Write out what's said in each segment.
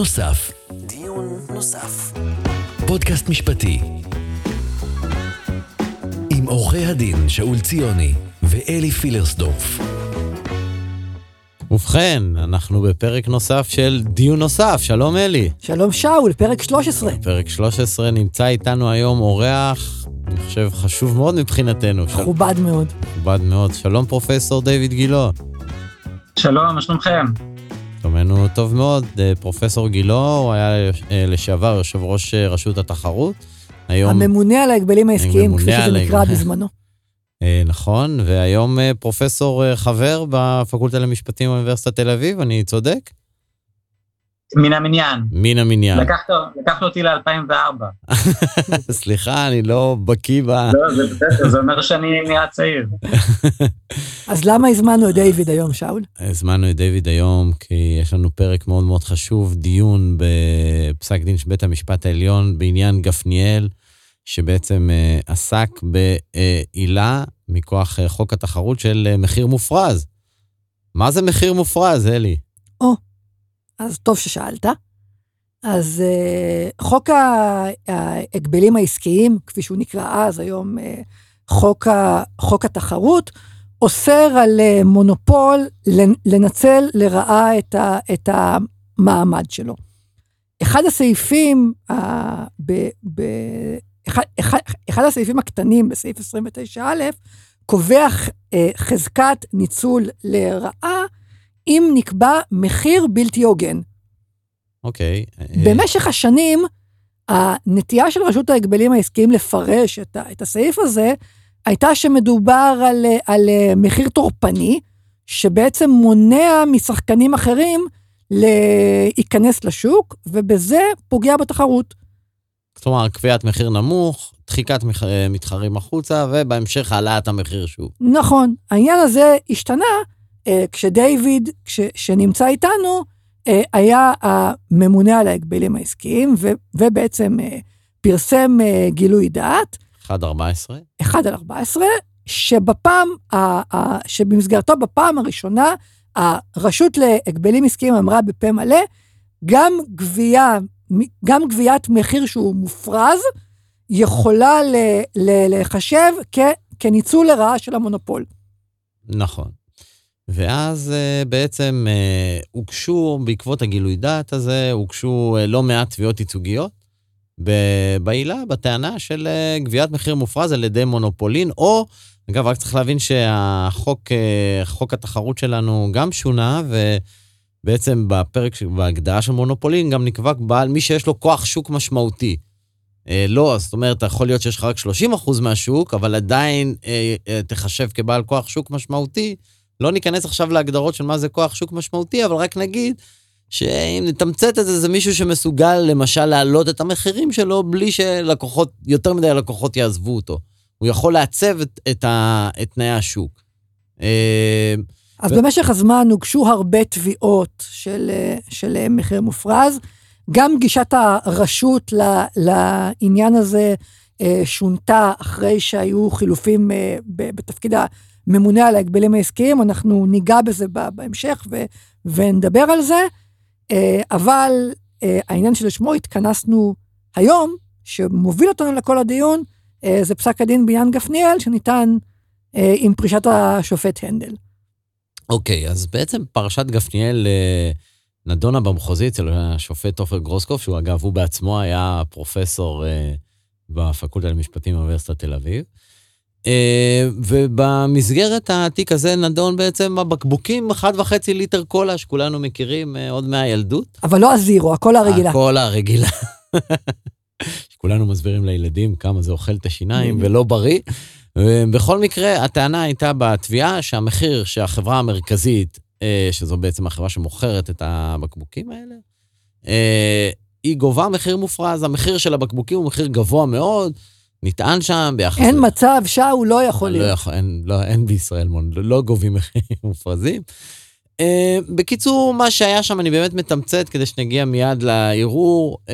נוסף. דיון נוסף. פודקאסט משפטי. עם עורכי הדין שאול ציוני ואלי פילרסדורף. ובכן, אנחנו בפרק נוסף של דיון נוסף. שלום אלי. שלום שאול, פרק 13. פרק 13 נמצא איתנו היום אורח, אני חושב, חשוב מאוד מבחינתנו. של- מכובד מאוד. מכובד מאוד. שלום פרופסור דיוויד גילו. שלום, מה שלומכם? שלומנו טוב מאוד. אה, פרופסור גילו, הוא היה אה, לשעבר יושב ראש אה, רשות התחרות. היום, הממונה על ההגבלים העסקיים, כפי שזה נקרא. בזמנו. נכון, והיום פרופסור חבר בפקולטה למשפטים באוניברסיטת תל אביב, אני צודק? מן המניין. מן המניין. לקחת, לקחת אותי ל-2004. סליחה, אני לא בקיא ב... לא, זה בסדר, זה אומר שאני נהיה צעיר. אז למה הזמנו את דיוויד היום, שאול? הזמנו את דיוויד היום כי יש לנו פרק מאוד מאוד חשוב, דיון בפסק דין של בית המשפט העליון בעניין גפניאל, שבעצם אה, עסק בעילה מכוח אה, חוק התחרות של אה, מחיר מופרז. מה זה מחיר מופרז, אלי? אז טוב ששאלת. אז uh, חוק ההגבלים העסקיים, כפי שהוא נקרא אז, היום uh, חוק, ה- חוק התחרות, אוסר על uh, מונופול לנ- לנצל לרעה את, ה- את המעמד שלו. אחד הסעיפים, uh, ב, ב, אחד, אחד, אחד הסעיפים הקטנים בסעיף 29א, קובע uh, חזקת ניצול לרעה אם נקבע מחיר בלתי הוגן. אוקיי. אה, במשך השנים, הנטייה של רשות ההגבלים העסקיים לפרש את, את הסעיף הזה, הייתה שמדובר על, על אה, מחיר טורפני, שבעצם מונע משחקנים אחרים להיכנס לשוק, ובזה פוגע בתחרות. כלומר, קביעת מחיר נמוך, דחיקת מח- אה, מתחרים החוצה, ובהמשך העלאת המחיר שוב. נכון, העניין הזה השתנה אה, כשדיוויד, כש, שנמצא איתנו, אה, היה הממונה על ההגבלים העסקיים, ו, ובעצם אה, פרסם גילוי דעת, 1.14. 1 על 14, שבפעם, ה- ה- שבמסגרתו בפעם הראשונה, הרשות להגבלים עסקיים אמרה בפה מלא, גם גבייה, גם גביית מחיר שהוא מופרז, יכולה ל- ל- להיחשב כ- כניצול לרעה של המונופול. נכון. ואז uh, בעצם uh, הוגשו, בעקבות הגילוי דעת הזה, הוגשו uh, לא מעט תביעות ייצוגיות בעילה, בטענה של גביית מחיר מופרז על ידי מונופולין, או, אגב, רק צריך להבין שהחוק, חוק התחרות שלנו גם שונה, ובעצם בפרק, בהגדרה של מונופולין גם נקבע בעל מי שיש לו כוח שוק משמעותי. אה, לא, זאת אומרת, יכול להיות שיש לך רק 30% מהשוק, אבל עדיין אה, אה, תחשב כבעל כוח שוק משמעותי. לא ניכנס עכשיו להגדרות של מה זה כוח שוק משמעותי, אבל רק נגיד שאם נתמצת את זה, זה מישהו שמסוגל למשל להעלות את המחירים שלו בלי שלקוחות, יותר מדי לקוחות יעזבו אותו. הוא יכול לעצב את, את, ה, את תנאי השוק. אה, אז ו- במשך הזמן הוגשו הרבה תביעות של, אה, של אה, מחיר מופרז. גם גישת הרשות ל- לעניין הזה שונתה אחרי שהיו חילופים בתפקיד הממונה על ההגבלים העסקיים, אנחנו ניגע בזה בהמשך ו- ונדבר על זה, אה, אבל אה, העניין שלשמו התכנסנו היום, שמוביל אותנו לכל הדיון, אה, זה פסק הדין בעניין גפניאל, שניתן עם פרישת השופט הנדל. אוקיי, אז בעצם פרשת גפניאל נדונה במחוזי אצל השופט עופר גרוסקוף, שהוא אגב, הוא בעצמו היה פרופסור בפקולטה למשפטים באוניברסיטת תל אביב. אה, ובמסגרת התיק הזה נדון בעצם הבקבוקים, 1.5 ליטר קולה, שכולנו מכירים אה, עוד מהילדות. אבל לא הזירו, הכל הרגילה. הקולה הרגילה. שכולנו מסבירים לילדים כמה זה אוכל את השיניים ולא בריא. בכל מקרה, הטענה הייתה בתביעה שהמחיר שהחברה המרכזית, אה, שזו בעצם החברה שמוכרת את הבקבוקים האלה, אה, היא גובה מחיר מופרז. המחיר של הבקבוקים הוא מחיר גבוה מאוד, נטען שם ביחס... אין מצב, שאול לא יכול לא להיות. יכול, אין, לא, אין בישראל, מון, לא, לא גובים מחירים מופרזים. Uh, בקיצור, מה שהיה שם, אני באמת מתמצת כדי שנגיע מיד לערעור. Uh,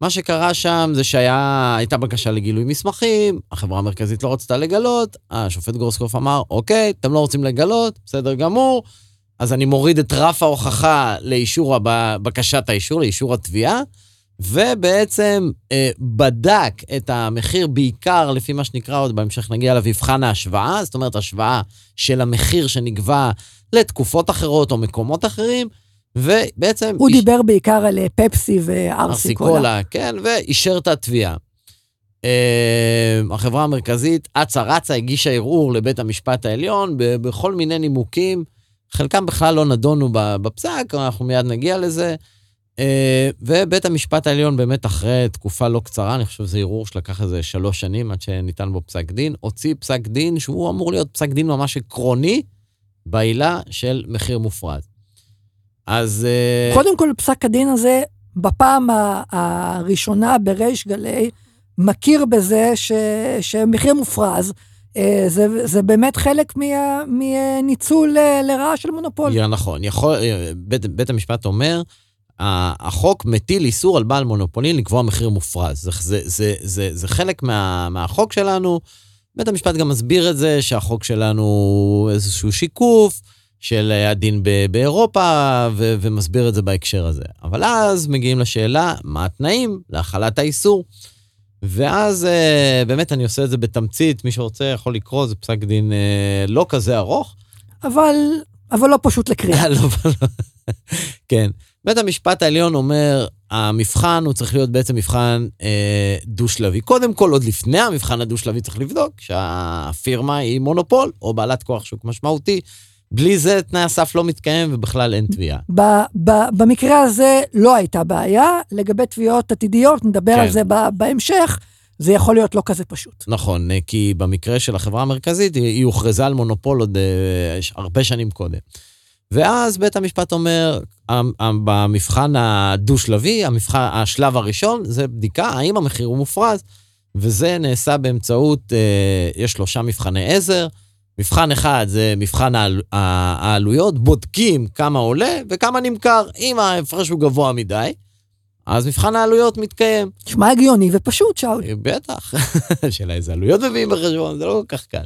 מה שקרה שם זה שהייתה בקשה לגילוי מסמכים, החברה המרכזית לא רצתה לגלות, השופט גרוסקוף אמר, אוקיי, אתם לא רוצים לגלות, בסדר גמור, אז אני מוריד את רף ההוכחה לאישור, בקשת האישור, לאישור התביעה, ובעצם אה, בדק את המחיר בעיקר לפי מה שנקרא, עוד בהמשך נגיע למבחן ההשוואה, זאת אומרת, השוואה של המחיר שנגבה לתקופות אחרות או מקומות אחרים, ובעצם... הוא איש- דיבר בעיקר על אה, פפסי וארסיקולה. ארסיקולה, כן, ואישר את התביעה. אה, החברה המרכזית אצה רצה, הגישה ערעור לבית המשפט העליון ב- בכל מיני נימוקים, חלקם בכלל לא נדונו בפסק, אנחנו מיד נגיע לזה. אה, ובית המשפט העליון באמת אחרי תקופה לא קצרה, אני חושב שזה ערעור שלקח איזה שלוש שנים עד שניתן בו פסק דין, הוציא פסק דין שהוא אמור להיות פסק דין ממש עקרוני בעילה של מחיר מופרז. אז... אה, קודם כל, פסק הדין הזה, בפעם הראשונה בריש גלי, מכיר בזה ש, שמחיר מופרז, אה, זה, זה באמת חלק מניצול לרעה של מונופול. נכון. יכול, בית, בית המשפט אומר, החוק מטיל איסור על בעל מונופולין לקבוע מחיר מופרז. זה, זה, זה, זה, זה חלק מה, מהחוק שלנו. בית המשפט גם מסביר את זה שהחוק שלנו הוא איזשהו שיקוף של הדין ב- באירופה, ו, ומסביר את זה בהקשר הזה. אבל אז מגיעים לשאלה, מה התנאים להחלת האיסור? ואז אה, באמת אני עושה את זה בתמצית, מי שרוצה יכול לקרוא, זה פסק דין אה, לא כזה ארוך. אבל, אבל לא פשוט לקריאה. לא. כן. בית המשפט העליון אומר, המבחן הוא צריך להיות בעצם מבחן אה, דו-שלבי. קודם כל, עוד לפני המבחן הדו-שלבי צריך לבדוק שהפירמה היא מונופול או בעלת כוח שוק משמעותי. בלי זה תנאי הסף לא מתקיים ובכלל אין תביעה. במקרה הזה לא הייתה בעיה, לגבי תביעות עתידיות, נדבר כן. על זה בהמשך, זה יכול להיות לא כזה פשוט. נכון, אה, כי במקרה של החברה המרכזית, היא, הוכרזה על מונופול עוד אה, הרבה שנים קודם. ואז בית המשפט אומר, במבחן הדו-שלבי, המבחן, השלב הראשון, זה בדיקה האם המחיר הוא מופרז, וזה נעשה באמצעות, אה, יש שלושה מבחני עזר. מבחן אחד זה מבחן העל, העלויות, בודקים כמה עולה וכמה נמכר. אם ההפרש הוא גבוה מדי, אז מבחן העלויות מתקיים. נשמע הגיוני ופשוט, שאול. בטח. השאלה איזה עלויות מביאים בחשבון, זה לא כל כך קל.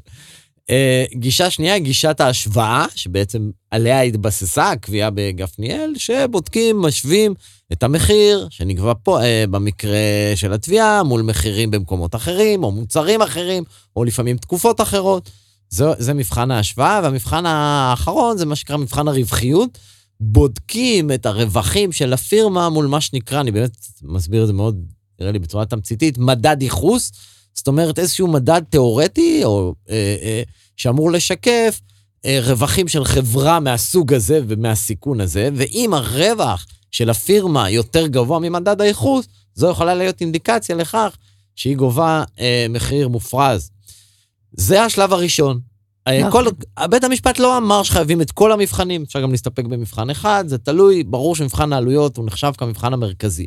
אה, גישה שנייה, גישת ההשוואה, שבעצם עליה התבססה הקביעה בגפניאל, שבודקים, משווים את המחיר שנקבע פה, אה, במקרה של התביעה, מול מחירים במקומות אחרים, או מוצרים אחרים, או לפעמים תקופות אחרות. זה, זה מבחן ההשוואה, והמבחן האחרון זה מה שנקרא מבחן הרווחיות. בודקים את הרווחים של הפירמה מול מה שנקרא, אני באמת מסביר את זה מאוד, נראה לי בצורה תמציתית, מדד ייחוס. זאת אומרת, איזשהו מדד תיאורטי, או אה, אה, שאמור לשקף אה, רווחים של חברה מהסוג הזה ומהסיכון הזה, ואם הרווח של הפירמה יותר גבוה ממדד הייחוס, זו יכולה להיות אינדיקציה לכך שהיא גובה אה, מחיר מופרז. זה השלב הראשון. אה, נכון. כל, בית המשפט לא אמר שחייבים את כל המבחנים, אפשר גם להסתפק במבחן אחד, זה תלוי, ברור שמבחן העלויות הוא נחשב כמבחן המרכזי.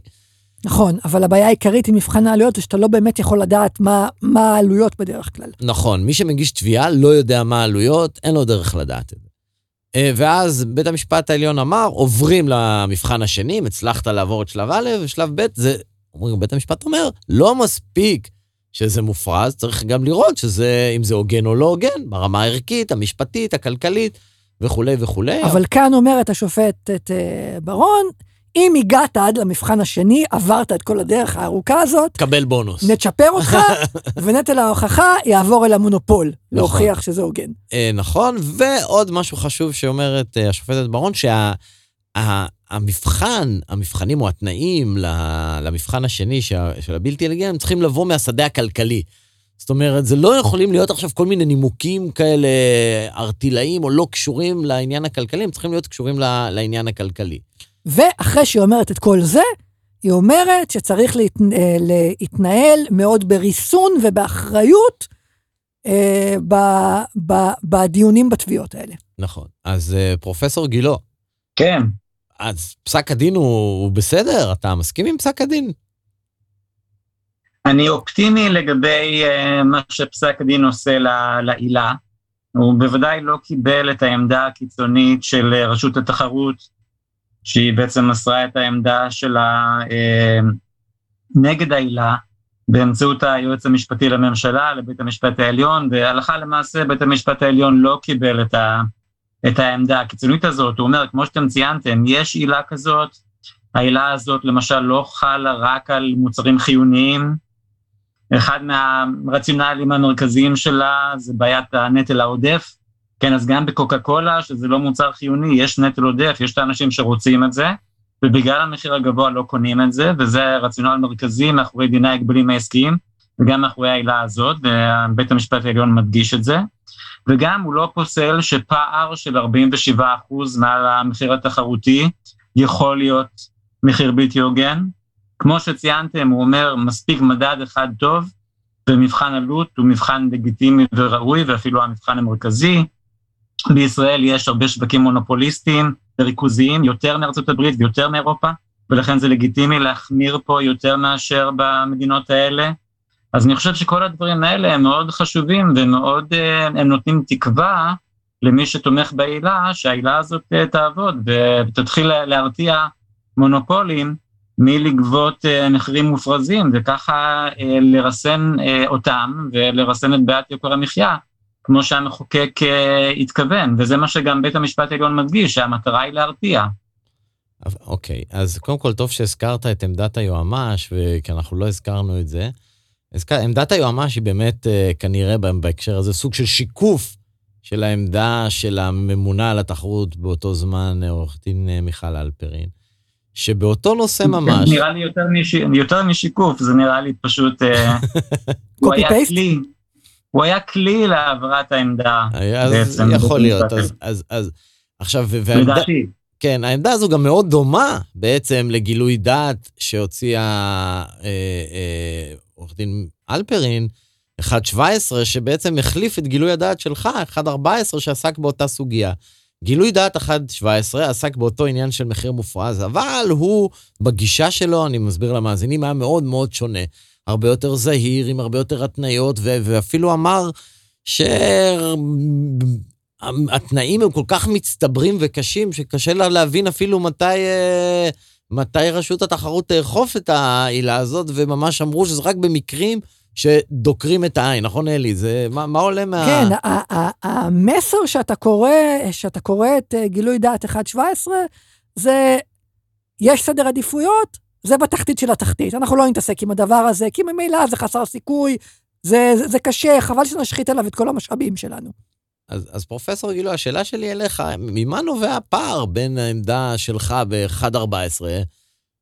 נכון, אבל הבעיה העיקרית עם מבחן העלויות זה שאתה לא באמת יכול לדעת מה, מה העלויות בדרך כלל. נכון, מי שמגיש תביעה לא יודע מה העלויות, אין לו דרך לדעת את זה. אה, ואז בית המשפט העליון אמר, עוברים למבחן השני, אם הצלחת לעבור את שלב א', ושלב ב', זה, אומרים, בית המשפט אומר, לא מספיק שזה מופרז, צריך גם לראות שזה, אם זה הוגן או לא הוגן, ברמה הערכית, המשפטית, הכלכלית, וכולי וכולי. אבל כאן אומרת השופטת אה, ברון, אם הגעת עד למבחן השני, עברת את כל הדרך הארוכה הזאת, תקבל בונוס. נצ'פר אותך, ונטל ההוכחה יעבור אל המונופול, להוכיח שזה הוגן. אה, נכון, ועוד משהו חשוב שאומרת אה, השופטת ברון, שהמבחן, המבחנים או התנאים למבחן השני שה- של הבלתי הם צריכים לבוא מהשדה הכלכלי. זאת אומרת, זה לא יכולים להיות עכשיו כל מיני נימוקים כאלה ארטילאיים או לא קשורים לעניין הכלכלי, הם צריכים להיות קשורים לעניין הכלכלי. ואחרי שהיא אומרת את כל זה, היא אומרת שצריך להת... אה, להתנהל מאוד בריסון ובאחריות אה, ב... ב... בדיונים בתביעות האלה. נכון. אז אה, פרופסור גילו, כן, אז פסק הדין הוא, הוא בסדר? אתה מסכים עם פסק הדין? אני אופטימי לגבי uh, מה שפסק הדין עושה ל- לעילה. הוא בוודאי לא קיבל את העמדה הקיצונית של אה, רשות התחרות, שהיא בעצם מסרה את העמדה שלה uh, נגד העילה באמצעות היועץ המשפטי לממשלה, לבית המשפט העליון, והלכה למעשה בית המשפט העליון לא קיבל את, ה, את העמדה הקיצונית הזאת, הוא אומר, כמו שאתם ציינתם, יש עילה כזאת, העילה הזאת למשל לא חלה רק על מוצרים חיוניים, אחד מהרציונלים המרכזיים שלה זה בעיית הנטל העודף, כן, אז גם בקוקה קולה, שזה לא מוצר חיוני, יש נטל עודף, יש את האנשים שרוצים את זה, ובגלל המחיר הגבוה לא קונים את זה, וזה רציונל מרכזי מאחורי דיני ההגבלים העסקיים, וגם מאחורי העילה הזאת, ובית המשפט העליון מדגיש את זה. וגם הוא לא פוסל שפער של 47% מעל המחיר התחרותי יכול להיות מחיר בלתי הוגן. כמו שציינתם, הוא אומר, מספיק מדד אחד טוב, ומבחן עלות הוא מבחן לגיטימי וראוי, ואפילו המבחן המרכזי. בישראל יש הרבה שווקים מונופוליסטיים וריכוזיים, יותר מארצות הברית ויותר מאירופה, ולכן זה לגיטימי להחמיר פה יותר מאשר במדינות האלה. אז אני חושב שכל הדברים האלה הם מאוד חשובים ומאוד, אה, הם נותנים תקווה למי שתומך בעילה, שהעילה הזאת אה, תעבוד ותתחיל להרתיע מונופולים מלגבות אה, מחירים מופרזים, וככה לרסן אותם ולרסן את בעיית יוקר המחיה, כמו שהמחוקק התכוון, וזה מה שגם בית המשפט העליון מדגיש, שהמטרה היא להרתיע. אוקיי, אז קודם כל טוב שהזכרת את עמדת היועמ"ש, כי אנחנו לא הזכרנו את זה. אז עמדת היועמ"ש היא באמת אה, כנראה בהקשר הזה סוג של שיקוף של העמדה של הממונה על התחרות באותו זמן, אה, עורך דין אה, מיכל אלפרין, שבאותו נושא כן, ממש... נראה לי יותר, מש... יותר משיקוף, זה נראה לי פשוט... היה כלי, הוא היה כלי להעברת העמדה אז בעצם. יכול להיות, אז, אז, אז עכשיו, והעמדה... כן, העמדה הזו גם מאוד דומה בעצם לגילוי דעת שהוציאה אה, אה, עורך דין אלפרין, 1.17, שבעצם החליף את גילוי הדעת שלך, 1.14, שעסק באותה סוגיה. גילוי דעת 1.17 עסק באותו עניין של מחיר מופרז, אבל הוא, בגישה שלו, אני מסביר למאזינים, היה מאוד מאוד שונה. הרבה יותר זהיר, עם הרבה יותר התניות, ואפילו אמר שהתנאים הם כל כך מצטברים וקשים, שקשה לה להבין אפילו מתי... אה, מתי רשות התחרות תאכוף את העילה הזאת, וממש אמרו שזה רק במקרים שדוקרים את העין, נכון אלי? זה, מה, מה עולה מה... כן, המסר שאתה קורא, שאתה קורא את אה, גילוי דעת 1.17, זה, יש סדר עדיפויות, זה בתחתית של התחתית. אנחנו לא נתעסק עם הדבר הזה, כי ממילא זה חסר סיכוי, זה, זה, זה קשה, חבל שנשחית עליו את כל המשאבים שלנו. אז, אז פרופסור גילו, השאלה שלי אליך, ממה נובע הפער בין העמדה שלך ב-1.14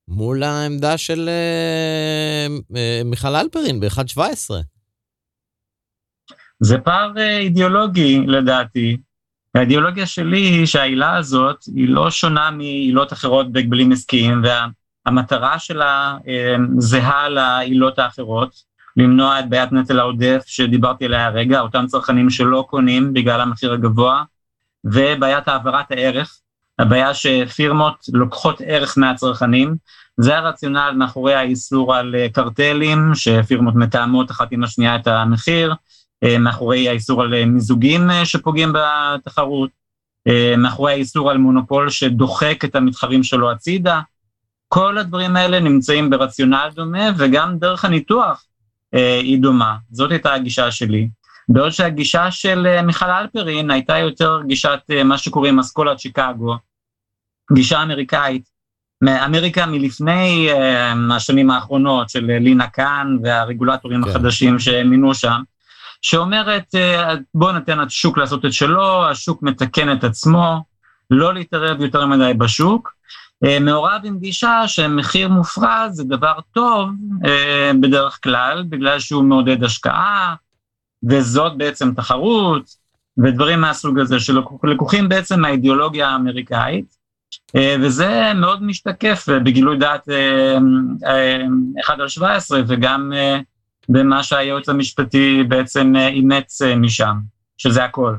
מול העמדה של אה, אה, מיכל אלפרין ב-1.17? זה פער אה, אידיאולוגי לדעתי. האידיאולוגיה שלי היא שהעילה הזאת היא לא שונה מעילות אחרות בהגבלים עסקיים, והמטרה שלה אה, זהה לעילות האחרות. למנוע את בעיית נטל העודף שדיברתי עליה הרגע, אותם צרכנים שלא קונים בגלל המחיר הגבוה, ובעיית העברת הערך, הבעיה שפירמות לוקחות ערך מהצרכנים, זה הרציונל מאחורי האיסור על אה, קרטלים, שפירמות מתאמות אחת עם השנייה את המחיר, אה, מאחורי האיסור על אה, מיזוגים שפוגעים בתחרות, מאחורי האיסור על מונופול שדוחק את המתחרים שלו הצידה. כל הדברים האלה נמצאים ברציונל דומה, וגם דרך הניתוח אה, היא דומה. זאת הייתה הגישה שלי. בעוד שהגישה של אה, מיכל אלפרין הייתה יותר גישת אה, מה שקוראים אסכולת שיקגו, גישה אמריקאית, מאמריקה מלפני השנים האחרונות של לינה קאן והרגולטורים כן. החדשים שמינו שם, שאומרת בואו ניתן לשוק לעשות את שלו, השוק מתקן את עצמו, לא להתערב יותר מדי בשוק, אה, מעורב עם גישה שמחיר מופרז זה דבר טוב אה, בדרך כלל, בגלל שהוא מעודד השקעה, וזאת בעצם תחרות, ודברים מהסוג הזה, שלקוחים בעצם מהאידיאולוגיה האמריקאית, אה, וזה מאוד משתקף בגילוי דעת 1 על 17, וגם במה שהיועץ המשפטי בעצם אימץ משם, שזה הכל.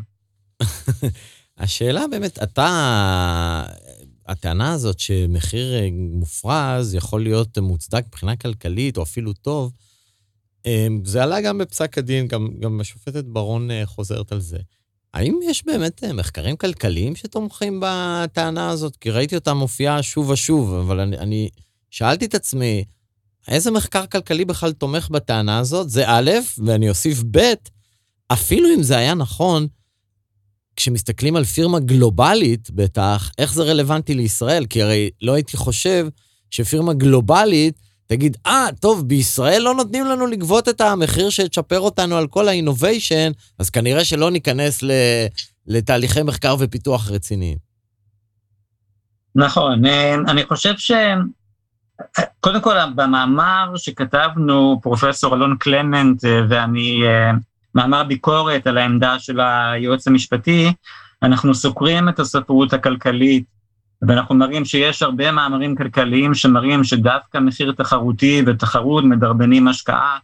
השאלה באמת, אתה הטענה הזאת שמחיר אה, מופרז יכול להיות מוצדק מבחינה כלכלית, או אפילו טוב, אה, זה עלה גם בפסק הדין, גם, גם השופטת ברון אה, חוזרת על זה. האם יש באמת מחקרים כלכליים שתומכים בטענה הזאת? כי ראיתי אותה מופיעה שוב ושוב, אבל אני, אני שאלתי את עצמי, איזה מחקר כלכלי בכלל תומך בטענה הזאת? זה א', ואני אוסיף ב', אפילו אם זה היה נכון, כשמסתכלים על פירמה גלובלית, בטח, איך זה רלוונטי לישראל? כי הרי לא הייתי חושב שפירמה גלובלית תגיד, אה, ah, טוב, בישראל לא נותנים לנו לגבות את המחיר שתשפר אותנו על כל האינוביישן, אז כנראה שלא ניכנס ל... לתהליכי מחקר ופיתוח רציניים. נכון, אה, אני חושב ש... קודם כל, במאמר שכתבנו, פרופסור אלון קלמנט אה, ואני, אה, מאמר ביקורת על העמדה של היועץ המשפטי, אנחנו סוקרים את הספרות הכלכלית, ואנחנו מראים שיש הרבה מאמרים כלכליים שמראים שדווקא מחיר תחרותי ותחרות מדרבנים השקעה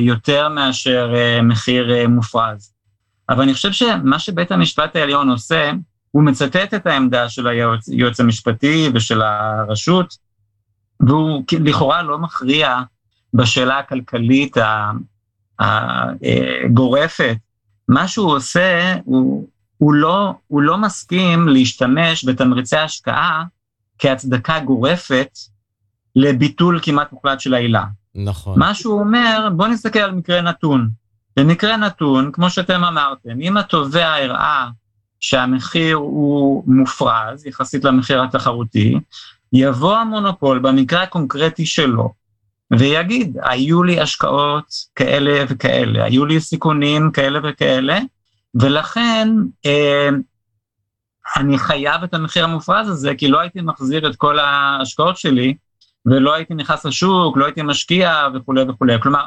יותר מאשר מחיר מופרז. אבל אני חושב שמה שבית המשפט העליון עושה, הוא מצטט את העמדה של היועץ המשפטי ושל הרשות, והוא לכאורה לא מכריע בשאלה הכלכלית הגורפת. מה שהוא עושה, הוא, הוא, לא, הוא לא מסכים להשתמש בתמריצי השקעה כהצדקה גורפת לביטול כמעט מוחלט של העילה. נכון. מה שהוא אומר, בוא נסתכל על מקרה נתון. במקרה נתון, כמו שאתם אמרתם, אם התובע הראה שהמחיר הוא מופרז יחסית למחיר התחרותי, יבוא המונופול במקרה הקונקרטי שלו ויגיד, היו לי השקעות כאלה וכאלה, היו לי סיכונים כאלה וכאלה, ולכן אה, אני חייב את המחיר המופרז הזה, כי לא הייתי מחזיר את כל ההשקעות שלי, ולא הייתי נכנס לשוק, לא הייתי משקיע וכולי וכולי. כלומר,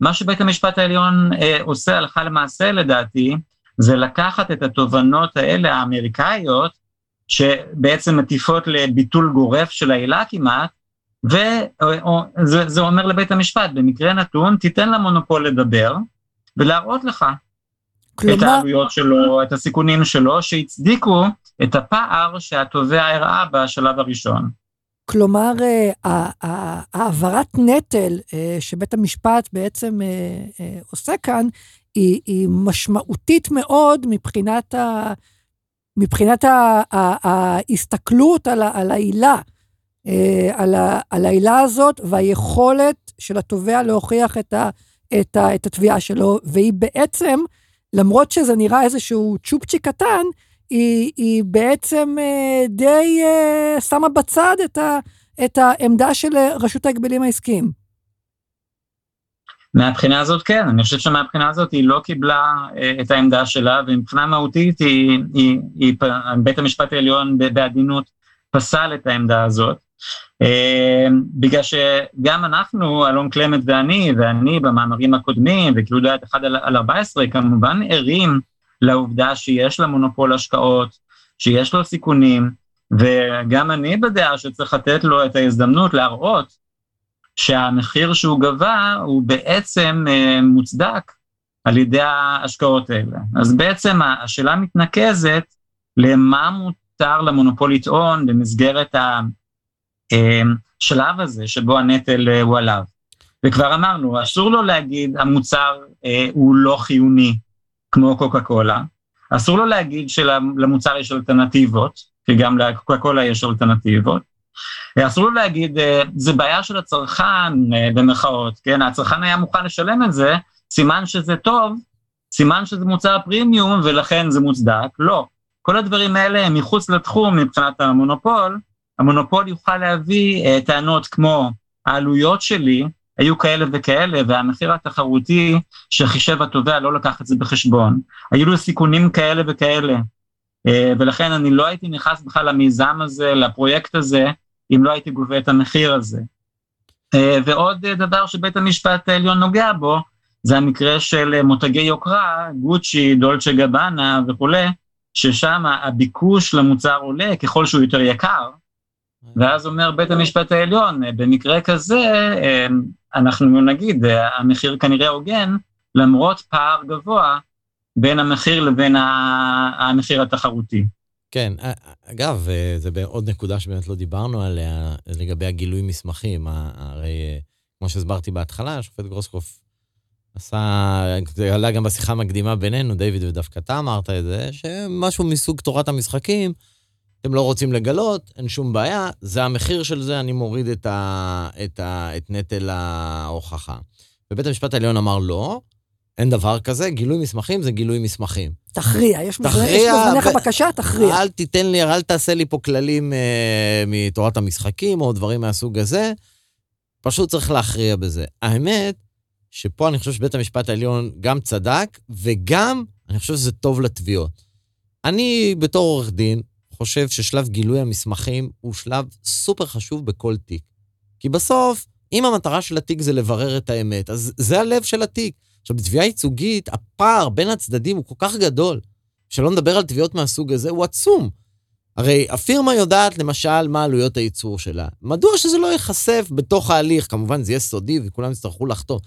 מה שבית המשפט העליון אה, עושה הלכה למעשה לדעתי, זה לקחת את התובנות האלה האמריקאיות, שבעצם מטיפות לביטול גורף של העילה כמעט, וזה אומר לבית המשפט, במקרה נתון, תיתן למונופול לדבר ולהראות לך כלומר... את העלויות שלו, את הסיכונים שלו, שהצדיקו את הפער שהתובע הראה בשלב הראשון. כלומר, אה, העברת נטל אה, שבית המשפט בעצם אה, עושה כאן, היא, היא משמעותית מאוד מבחינת, ה, מבחינת ה, ה, ההסתכלות על, על העילה, על, ה, על העילה הזאת והיכולת של התובע להוכיח את, ה, את, ה, את התביעה שלו, והיא בעצם, למרות שזה נראה איזשהו צ'ופצ'יק קטן, היא, היא בעצם אה, די אה, שמה בצד את, ה, את העמדה של אה, רשות ההגבלים העסקיים. מהבחינה הזאת כן, אני חושב שמהבחינה הזאת היא לא קיבלה את העמדה שלה, ומבחינה מהותית היא, היא, היא, בית המשפט העליון בעדינות פסל את העמדה הזאת. בגלל שגם אנחנו, אלון קלמט ואני, ואני במאמרים הקודמים, וכאילו דעת אחד על 14, כמובן ערים לעובדה שיש לה מונופול השקעות, שיש לו סיכונים, וגם אני בדעה שצריך לתת לו את ההזדמנות להראות שהמחיר שהוא גבה הוא בעצם אה, מוצדק על ידי ההשקעות האלה. אז בעצם השאלה מתנקזת למה מותר למונופול לטעון במסגרת אה, הזה שבו הנטל אה, הוא עליו. וכבר אמרנו, אסור לו להגיד המוצר הוא לא חיוני, כמו קוקה קולה. אסור לו להגיד שלמוצר יש אלטרנטיבות, כי גם לקוקה קולה יש אלטרנטיבות. אסור לו להגיד, אה, זה בעיה של הצרכן, אה, במרכאות, כן? הצרכן היה מוכן לשלם את זה, סימן שזה טוב, סימן שזה מוצר פרימיום ולכן זה מוצדק. לא. כל הדברים האלה הם מחוץ לתחום מבחינת המונופול. המונופול יוכל להביא אה, טענות כמו העלויות שלי היו כאלה וכאלה, והמחיר התחרותי שחישב התובע לא לקח את זה בחשבון. היו לו סיכונים כאלה וכאלה, אה, ולכן אני לא הייתי נכנס בכלל למיזם הזה, לפרויקט הזה, אם לא הייתי גובה את המחיר הזה. אה, ועוד דבר שבית המשפט העליון נוגע בו, זה המקרה של מותגי יוקרה, גוצ'י, דולצ'ה גבאנה וכולי, ששם הביקוש למוצר עולה ככל שהוא יותר יקר, ואז אומר בית המשפט העליון, במקרה כזה, אנחנו נגיד, המחיר כנראה הוגן, למרות פער גבוה בין המחיר לבין המחיר התחרותי. כן, אגב, זה בעוד נקודה שבאמת לא דיברנו עליה, לגבי הגילוי מסמכים. הרי, כמו שהסברתי בהתחלה, השופט גרוסקוף עשה, זה עלה גם בשיחה המקדימה בינינו, דיוויד, ודווקא אתה אמרת את זה, שמשהו מסוג תורת המשחקים, אתם לא רוצים לגלות, אין שום בעיה, זה המחיר של זה, אני מוריד את, ה, את, ה, את נטל ההוכחה. ובית המשפט העליון אמר לא, אין דבר כזה, גילוי מסמכים זה גילוי מסמכים. תכריע, יש בפניך ו- בקשה, תכריע. אל תיתן לי, אל תעשה לי פה כללים אה, מתורת המשחקים או דברים מהסוג הזה, פשוט צריך להכריע בזה. האמת, שפה אני חושב שבית המשפט העליון גם צדק, וגם אני חושב שזה טוב לתביעות. אני בתור עורך דין חושב ששלב גילוי המסמכים הוא שלב סופר חשוב בכל תיק. כי בסוף, אם המטרה של התיק זה לברר את האמת, אז זה הלב של התיק. עכשיו, בתביעה ייצוגית, הפער בין הצדדים הוא כל כך גדול, שלא נדבר על תביעות מהסוג הזה, הוא עצום. הרי הפירמה יודעת, למשל, מה עלויות הייצור שלה. מדוע שזה לא ייחשף בתוך ההליך? כמובן, זה יהיה סודי וכולם יצטרכו לחתום.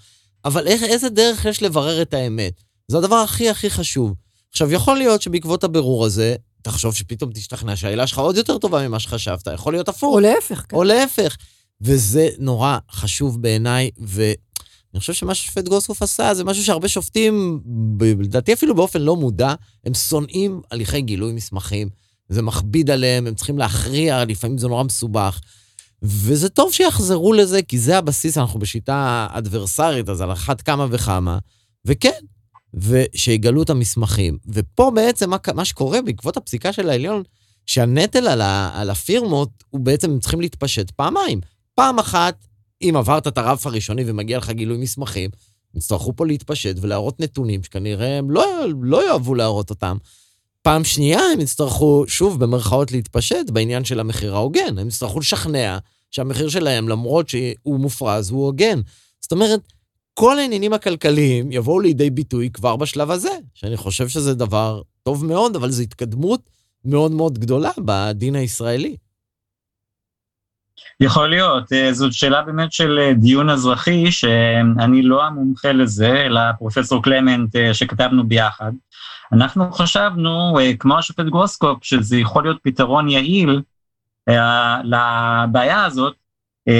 אבל איך, איזה דרך יש לברר את האמת? זה הדבר הכי הכי חשוב. עכשיו, יכול להיות שבעקבות הבירור הזה, תחשוב שפתאום תשתכנע שהעילה שלך עוד יותר טובה ממה שחשבת, יכול להיות הפוך. או להפך. כן. או להפך. וזה נורא חשוב בעיניי, ואני חושב שמה ששופט גוסקוף עשה זה משהו שהרבה שופטים, לדעתי אפילו באופן לא מודע, הם שונאים הליכי גילוי מסמכים. זה מכביד עליהם, הם צריכים להכריע, לפעמים זה נורא מסובך. וזה טוב שיחזרו לזה, כי זה הבסיס, אנחנו בשיטה אדברסרית, אז על אחת כמה וכמה. וכן, ושיגלו את המסמכים. ופה בעצם מה, מה שקורה בעקבות הפסיקה של העליון, שהנטל על, ה, על הפירמות, הוא בעצם, הם צריכים להתפשט פעמיים. פעם אחת, אם עברת את הרף הראשוני ומגיע לך גילוי מסמכים, יצטרכו פה להתפשט ולהראות נתונים שכנראה הם לא, לא יאהבו להראות אותם. פעם שנייה הם יצטרכו, שוב, במרכאות להתפשט בעניין של המחיר ההוגן. הם יצטרכו לשכנע שהמחיר שלהם, למרות שהוא מופרז, הוא הוגן. זאת אומרת, כל העניינים הכלכליים יבואו לידי ביטוי כבר בשלב הזה, שאני חושב שזה דבר טוב מאוד, אבל זו התקדמות מאוד מאוד גדולה בדין הישראלי. יכול להיות, אה, זאת שאלה באמת של אה, דיון אזרחי, שאני לא המומחה לזה, אלא פרופסור קלמנט אה, שכתבנו ביחד. אנחנו חשבנו, כמו השופט גרוסקופ, שזה יכול להיות פתרון יעיל לבעיה הזאת,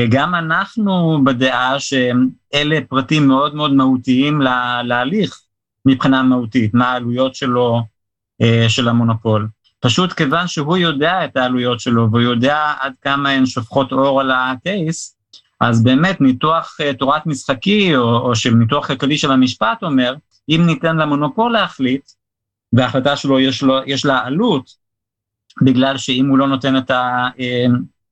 גם אנחנו בדעה שאלה פרטים מאוד מאוד מהותיים להליך מבחינה מהותית, מה העלויות שלו, של המונופול. פשוט כיוון שהוא יודע את העלויות שלו והוא יודע עד כמה הן שופכות אור על הקייס, אז באמת ניתוח uh, תורת משחקי או, או של ניתוח כלכלי של המשפט אומר, אם ניתן למונופול להחליט, וההחלטה שלו יש, לו, יש לה עלות, בגלל שאם הוא לא נותן את, ה,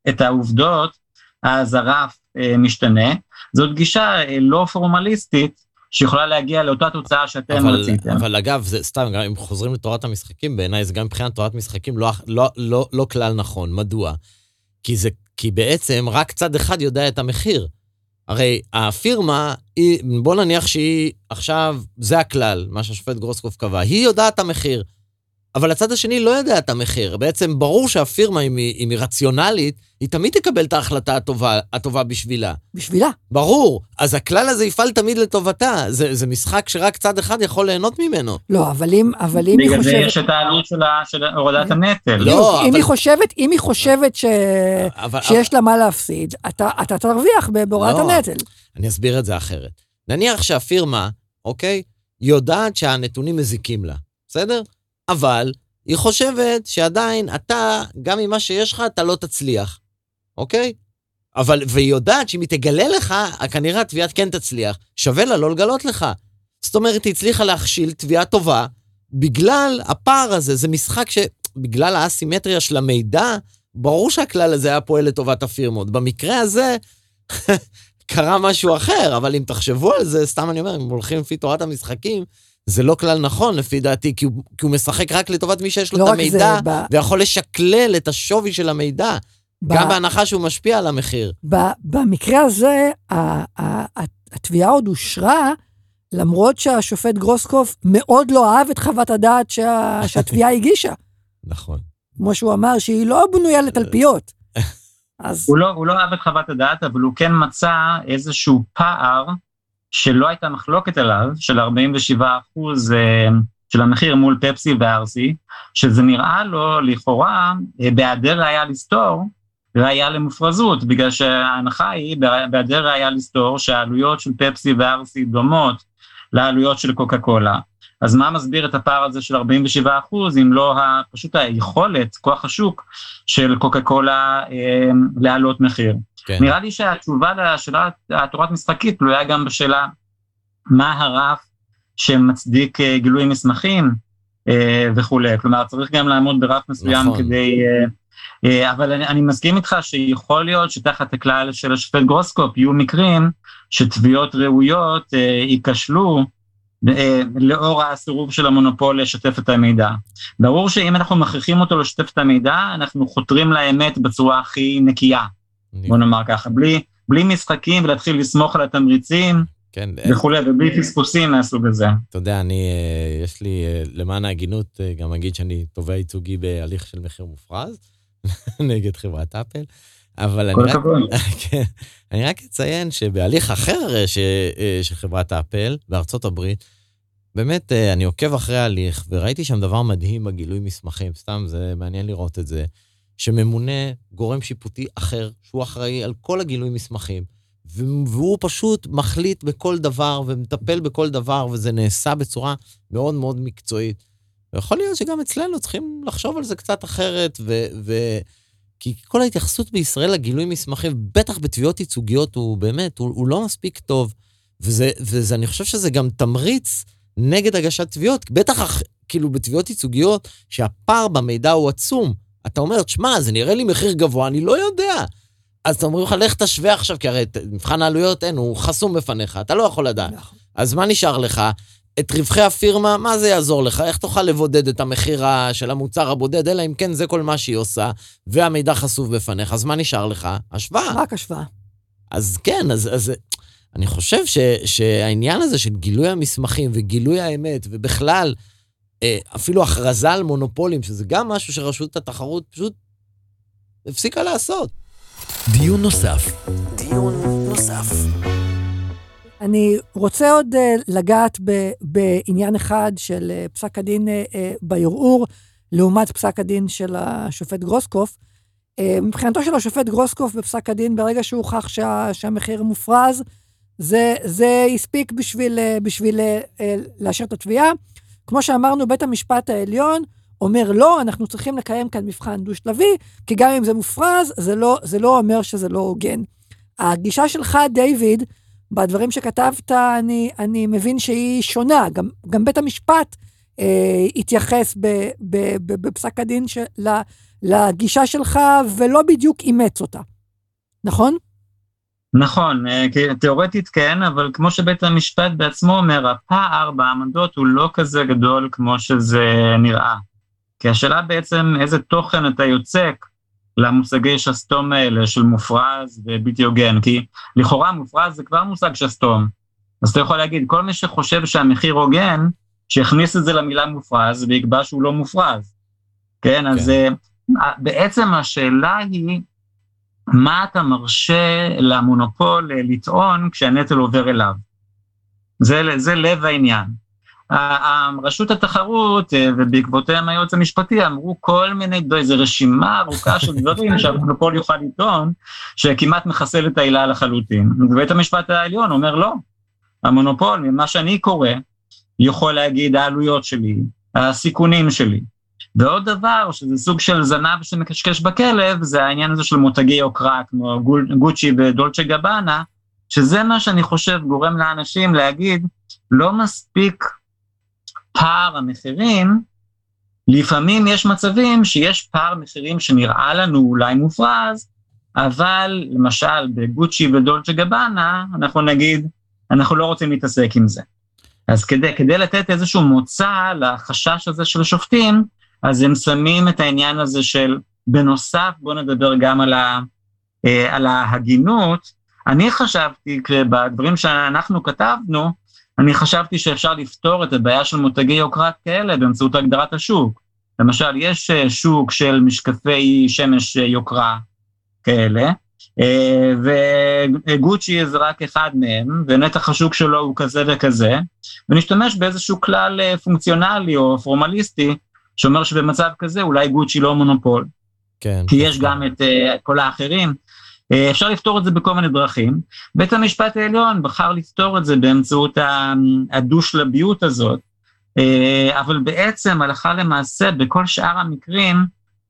את העובדות, אז הרף uh, משתנה. זאת גישה uh, לא פורמליסטית, שיכולה להגיע לאותה תוצאה שאתם אבל, רציתם. אבל אגב, זה סתם, גם אם חוזרים לתורת המשחקים, בעיניי זה גם מבחינת תורת משחקים לא, לא, לא, לא כלל נכון. מדוע? כי, זה, כי בעצם רק צד אחד יודע את המחיר. הרי הפירמה, היא, בוא נניח שהיא עכשיו, זה הכלל, מה שהשופט גרוסקוף קבע, היא יודעת את המחיר. אבל הצד השני לא יודע את המחיר. בעצם ברור שהפירמה, אם היא, אם היא רציונלית, היא תמיד תקבל את ההחלטה הטובה, הטובה בשבילה. בשבילה. ברור. אז הכלל הזה יפעל תמיד לטובתה. זה, זה משחק שרק צד אחד יכול ליהנות ממנו. לא, אבל אם, אבל אם היא בגלל זה חושבת... יש את העלות של, הורדת הנטל. לא, אם אבל- היא חושבת, אם היא חושבת ש... אבל, שיש לה מה להפסיד, אתה, אתה תרוויח בהורדת לא. הנטל. אני אסביר את זה אחרת. נניח שהפירמה, אוקיי, יודעת שהנתונים מזיקים לה, בסדר? אבל היא חושבת שעדיין אתה, גם עם מה שיש לך, אתה לא תצליח, אוקיי? אבל, והיא יודעת שאם היא תגלה לך, כנראה התביעה כן תצליח. שווה לה לא לגלות לך. זאת אומרת, היא הצליחה להכשיל תביעה טובה בגלל הפער הזה. זה משחק ש... בגלל האסימטריה של המידע, ברור שהכלל הזה היה פועל לטובת הפירמות. במקרה הזה, קרה משהו אחר, אבל אם תחשבו על זה, סתם אני אומר, אם הולכים לפי תורת המשחקים, זה לא כלל נכון לפי דעתי, כי הוא, כי הוא משחק רק לטובת מי שיש לו לא את זה, המידע, ב- ויכול לשקלל את השווי של המידע, ב- גם בהנחה שהוא משפיע על המחיר. ב- במקרה הזה, ה- ה- ה- התביעה עוד אושרה, למרות שהשופט גרוסקוף מאוד לא אהב את חוות הדעת שה- שהתביעה הגישה. נכון. כמו שהוא אמר, שהיא לא בנויה לתלפיות. אז הוא לא, הוא לא אהב את חוות הדעת, אבל הוא כן מצא איזשהו פער שלא הייתה מחלוקת עליו, של 47 אחוז אה, של המחיר מול פפסי וארסי, שזה נראה לו לכאורה, אה, בהיעדר ראייה לסתור, ראייה למופרזות, בגלל שההנחה היא, בהיעדר ראייה לסתור, שהעלויות של פפסי וארסי דומות לעלויות של קוקה קולה. אז מה מסביר את הפער הזה של 47 אחוז, אם לא פשוט היכולת, כוח השוק של קוקה קולה אה, להעלות מחיר. כן. נראה לי שהתשובה לשאלה התורת משחקית תלויה גם בשאלה מה הרף שמצדיק גילוי מסמכים וכולי. כלומר, צריך גם לעמוד ברף מסוים נכון. כדי... אבל אני, אני מסכים איתך שיכול להיות שתחת הכלל של השופט גרוסקופ יהיו מקרים שתביעות ראויות ייכשלו אה, לאור הסירוב של המונופול לשתף את המידע. ברור שאם אנחנו מכריחים אותו לשתף את המידע, אנחנו חותרים לאמת בצורה הכי נקייה, בוא נאמר ככה, בלי, בלי משחקים ולהתחיל לסמוך על התמריצים. כן. וכולי, ובלי פספוסים מהסוג הזה. אתה יודע, אני, אה, יש לי, אה, למען ההגינות, גם אגיד שאני תובע ייצוגי בהליך של מחיר מופרז נגד חברת אפל. אבל אני רק, כן, אני רק אציין שבהליך אחר ש, של חברת אפל בארצות הברית, באמת, אה, אני עוקב אחרי ההליך, וראיתי שם דבר מדהים בגילוי מסמכים, סתם, זה מעניין לראות את זה, שממונה גורם שיפוטי אחר, שהוא אחראי על כל הגילוי מסמכים, והוא פשוט מחליט בכל דבר ומטפל בכל דבר, וזה נעשה בצורה מאוד מאוד מקצועית. ויכול להיות שגם אצלנו צריכים לחשוב על זה קצת אחרת, ו... ו- כי כל ההתייחסות בישראל לגילוי מסמכים, בטח בתביעות ייצוגיות, הוא באמת, הוא, הוא לא מספיק טוב. וזה, וזה, חושב שזה גם תמריץ נגד הגשת תביעות, בטח כאילו בתביעות ייצוגיות, שהפער במידע הוא עצום. אתה אומר, תשמע, זה נראה לי מחיר גבוה, אני לא יודע. אז אתה אומר לך, לך תשווה עכשיו, כי הרי מבחן העלויות אין, הוא חסום בפניך, אתה לא יכול לדעת. נכון. אז מה נשאר לך? את רווחי הפירמה, מה זה יעזור לך? איך תוכל לבודד את המחיר של המוצר הבודד, אלא אם כן זה כל מה שהיא עושה, והמידע חשוף בפניך, אז מה נשאר לך? השוואה. רק השוואה. אז כן, אז, אז אני חושב ש, שהעניין הזה של גילוי המסמכים וגילוי האמת, ובכלל, אפילו הכרזה על מונופולים, שזה גם משהו שרשות התחרות פשוט הפסיקה לעשות. דיון נוסף. דיון נוסף. אני רוצה עוד uh, לגעת ב, בעניין אחד של uh, פסק הדין uh, בערעור, לעומת פסק הדין של השופט גרוסקוף. Uh, מבחינתו של השופט גרוסקוף בפסק הדין, ברגע שהוכח שה, שהמחיר מופרז, זה, זה הספיק בשביל, בשביל uh, לאשר את התביעה. כמו שאמרנו, בית המשפט העליון אומר לא, אנחנו צריכים לקיים כאן מבחן דו-שלבי, כי גם אם זה מופרז, זה לא, זה לא אומר שזה לא הוגן. הגישה שלך, דיוויד, בדברים שכתבת, אני, אני מבין שהיא שונה. גם, גם בית המשפט אה, התייחס ב, ב, ב, בפסק הדין של, לגישה שלך ולא בדיוק אימץ אותה, נכון? נכון, אה, תיאורטית כן, אבל כמו שבית המשפט בעצמו אומר, הפער בעמדות הוא לא כזה גדול כמו שזה נראה. כי השאלה בעצם איזה תוכן אתה יוצק למושגי שסתום האלה של מופרז ובלתי הוגן, כי לכאורה מופרז זה כבר מושג שסתום. אז אתה יכול להגיד, כל מי שחושב שהמחיר הוגן, שיכניס את זה למילה מופרז ויקבע שהוא לא מופרז. כן, אז כן. אה, בעצם השאלה היא, מה אתה מרשה למונופול אה, לטעון כשהנטל עובר אליו? זה, זה לב העניין. רשות התחרות אה, ובעקבותיהם היועץ המשפטי אמרו כל מיני, איזו רשימה ארוכה של דברים שהמונופול יוכל לטעון, שכמעט מחסל את העילה לחלוטין. ובית המשפט העליון אומר לא, המונופול, ממה שאני קורא, יכול להגיד העלויות שלי, הסיכונים שלי. ועוד דבר, שזה סוג של זנב שמקשקש בכלב, זה העניין הזה של מותגי יוקרה, כמו גוצ'י ודולצ'ה גבאנה, שזה מה שאני חושב גורם לאנשים להגיד, לא מספיק פער המחירים, לפעמים יש מצבים שיש פער מחירים שנראה לנו אולי מופרז, אבל למשל בגוצ'י ודולצ'ה גבאנה, אנחנו נגיד, אנחנו לא רוצים להתעסק עם זה. אז כדי, כדי לתת איזשהו מוצא לחשש הזה של השופטים, אז הם שמים את העניין הזה של, בנוסף, בואו נדבר גם על, ה, אה, על ההגינות. אני חשבתי, בדברים שאנחנו כתבנו, אני חשבתי שאפשר לפתור את הבעיה של מותגי יוקרת כאלה באמצעות הגדרת השוק. למשל, יש אה, שוק של משקפי שמש אה, יוקרה כאלה, אה, וגוצ'י זה רק אחד מהם, ונתח השוק שלו הוא כזה וכזה, ונשתמש באיזשהו כלל פונקציונלי או פורמליסטי, שאומר שבמצב כזה אולי גוצ'י לא מונופול. כן. כי יש גם את כל האחרים. אה, אפשר לפתור את זה בכל מיני דרכים. בית המשפט העליון בחר לפתור את זה באמצעות הדו-שלביות הזאת, אה, אבל בעצם הלכה למעשה בכל שאר המקרים,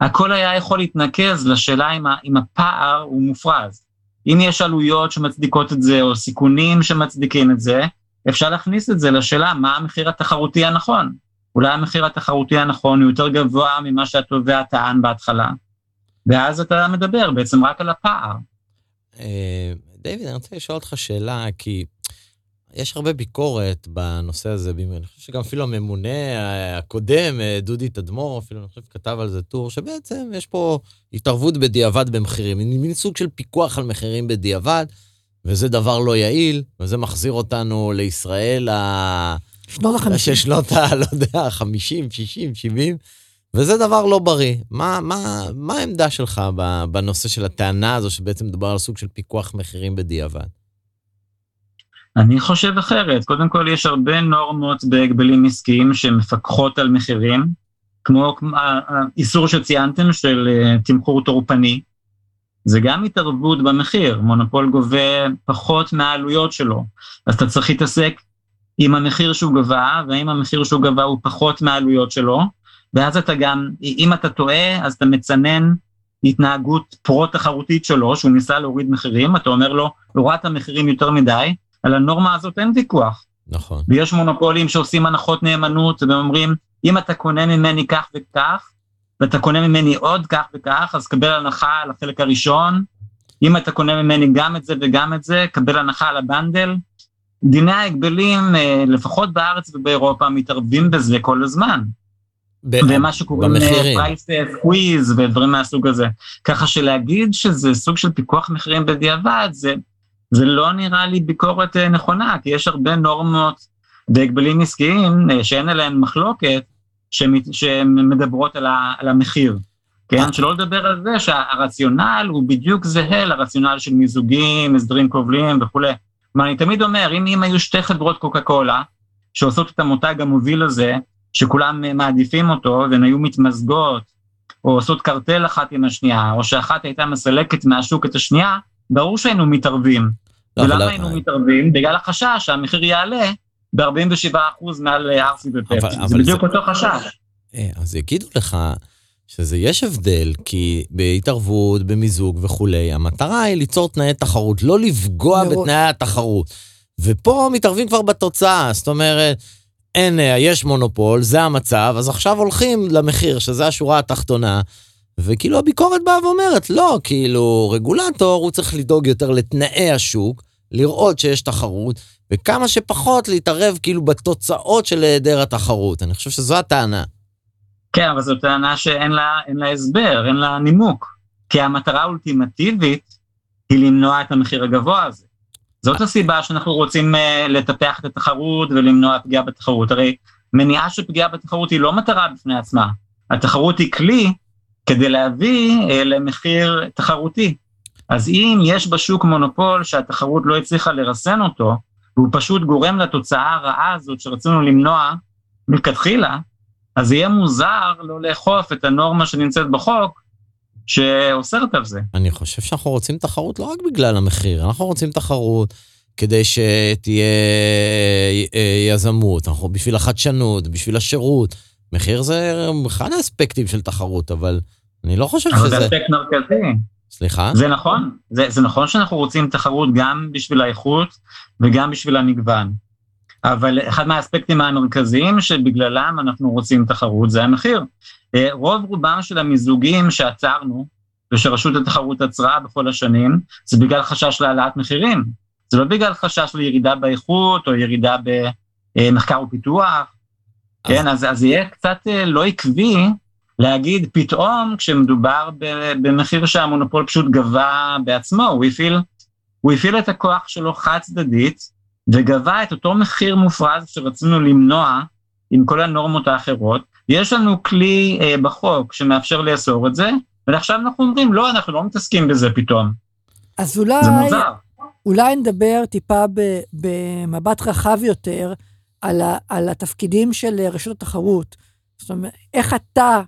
הכל היה יכול להתנקז לשאלה אם, אם הפער הוא מופרז. אם יש עלויות שמצדיקות את זה, או סיכונים שמצדיקים את זה, אפשר להכניס את זה לשאלה מה המחיר התחרותי הנכון. אולי המחיר התחרותי הנכון הוא יותר גבוה ממה שהתובע טען בהתחלה, ואז אתה מדבר בעצם רק על הפער. אה, דיוויד, אני רוצה לשאול אותך שאלה, כי יש הרבה ביקורת בנושא הזה, אני חושב שגם אפילו הממונה הקודם, אה, דודי תדמור, אפילו אני חושב כתב על זה טור, שבעצם יש פה התערבות בדיעבד במחירים, מין סוג של פיקוח על מחירים בדיעבד, וזה דבר לא יעיל, וזה מחזיר אותנו לישראל ה... שנות החמישים. שנות ה... לא יודע, 50, 60, 70, וזה דבר לא בריא. מה, מה, מה העמדה שלך בנושא של הטענה הזו, שבעצם מדובר על סוג של פיקוח מחירים בדיעבד? אני חושב אחרת. קודם כל, יש הרבה נורמות בהגבלים עסקיים שמפקחות על מחירים, כמו האיסור שציינתם של אה, תמחור טורפני. זה גם התערבות במחיר, מונופול גובה פחות מהעלויות שלו. אז אתה צריך להתעסק עם המחיר שהוא גבה, והאם המחיר שהוא גבה הוא פחות מהעלויות שלו, ואז אתה גם, אם אתה טועה, אז אתה מצנן התנהגות פרו-תחרותית שלו, שהוא ניסה להוריד מחירים, אתה אומר לו, הורדת המחירים יותר מדי, על הנורמה הזאת אין ויכוח. נכון. ויש מונופולים שעושים הנחות נאמנות, והם אומרים, אם אתה קונה ממני כך וכך, ואתה קונה ממני עוד כך וכך, אז קבל הנחה על החלק הראשון. אם אתה קונה ממני גם את זה וגם את זה, קבל הנחה על הבנדל. דיני ההגבלים, אה, לפחות בארץ ובאירופה, מתערבים בזה כל הזמן. ומה שקוראים price squeeze ודברים מהסוג הזה. ככה שלהגיד שזה סוג של פיקוח מחירים בדיעבד, זה, זה לא נראה לי ביקורת אה, נכונה, כי יש הרבה נורמות בהגבלים עסקיים אה, שאין עליהן מחלוקת, שמדברות על, ה, על המחיר. כן? שלא לדבר על זה שהרציונל הוא בדיוק זהה לרציונל של מיזוגים, הסדרים כובלים וכולי. כלומר, אני תמיד אומר, אם, אם היו שתי חברות קוקה קולה, שעושות את המותג המוביל הזה, שכולם מעדיפים אותו, והן היו מתמזגות, או עושות קרטל אחת עם השנייה, או שאחת הייתה מסלקת מהשוק את השנייה, ברור שהיינו מתערבים. לא, ולמה לא, היינו לא... מתערבים? בגלל החשש שהמחיר יעלה ב-47% מעל ארסי ופפסי. זה בדיוק אותו חשש. אה, אז יגידו לך שזה יש הבדל, כי בהתערבות, במיזוג וכולי, המטרה היא ליצור תנאי תחרות, לא לפגוע מאוד. בתנאי התחרות. ופה מתערבים כבר בתוצאה, זאת אומרת, אין, יש מונופול, זה המצב, אז עכשיו הולכים למחיר, שזה השורה התחתונה, וכאילו הביקורת באה ואומרת, לא, כאילו, רגולטור, הוא צריך לדאוג יותר לתנאי השוק, לראות שיש תחרות, וכמה שפחות להתערב כאילו בתוצאות של היעדר התחרות. אני חושב שזו הטענה. כן, אבל זו טענה שאין לה, לה הסבר, אין לה נימוק. כי המטרה האולטימטיבית היא למנוע את המחיר הגבוה הזה. זאת הסיבה שאנחנו רוצים uh, לטפח את התחרות ולמנוע פגיעה בתחרות. הרי מניעה של פגיעה בתחרות היא לא מטרה בפני עצמה. התחרות היא כלי כדי להביא uh, למחיר תחרותי. אז אם יש בשוק מונופול שהתחרות לא הצליחה לרסן אותו, והוא פשוט גורם לתוצאה הרעה הזאת שרצינו למנוע מלכתחילה, אז יהיה מוזר לא לאכוף את הנורמה שנמצאת בחוק, שאוסרת על זה. אני חושב שאנחנו רוצים תחרות לא רק בגלל המחיר, אנחנו רוצים תחרות כדי שתהיה אה, יזמות, אנחנו בשביל החדשנות, בשביל השירות. מחיר זה אחד האספקטים של תחרות, אבל אני לא חושב שזה... אבל זה אספקט מרכזי. סליחה? זה נכון, זה, זה נכון שאנחנו רוצים תחרות גם בשביל האיכות וגם בשביל המגוון. אבל אחד מהאספקטים המרכזיים שבגללם אנחנו רוצים תחרות זה המחיר. אה, רוב רובם של המיזוגים שעצרנו ושרשות התחרות עצרה בכל השנים, זה בגלל חשש להעלאת מחירים. זה לא בגלל חשש לירידה באיכות או ירידה במחקר ופיתוח. כן, אז, אז יהיה קצת אה, לא עקבי להגיד פתאום כשמדובר במחיר שהמונופול פשוט גבה בעצמו, הוא הפעיל, הוא הפעיל את הכוח שלו חד צדדית וגבה את אותו מחיר מופרז שרצינו למנוע עם כל הנורמות האחרות. יש לנו כלי אה, בחוק שמאפשר לאסור את זה, ועכשיו אנחנו אומרים, לא, אנחנו לא מתעסקים בזה פתאום. אז אולי, אולי נדבר טיפה במבט רחב יותר על, ה, על התפקידים של רשות התחרות. זאת אומרת, איך אתה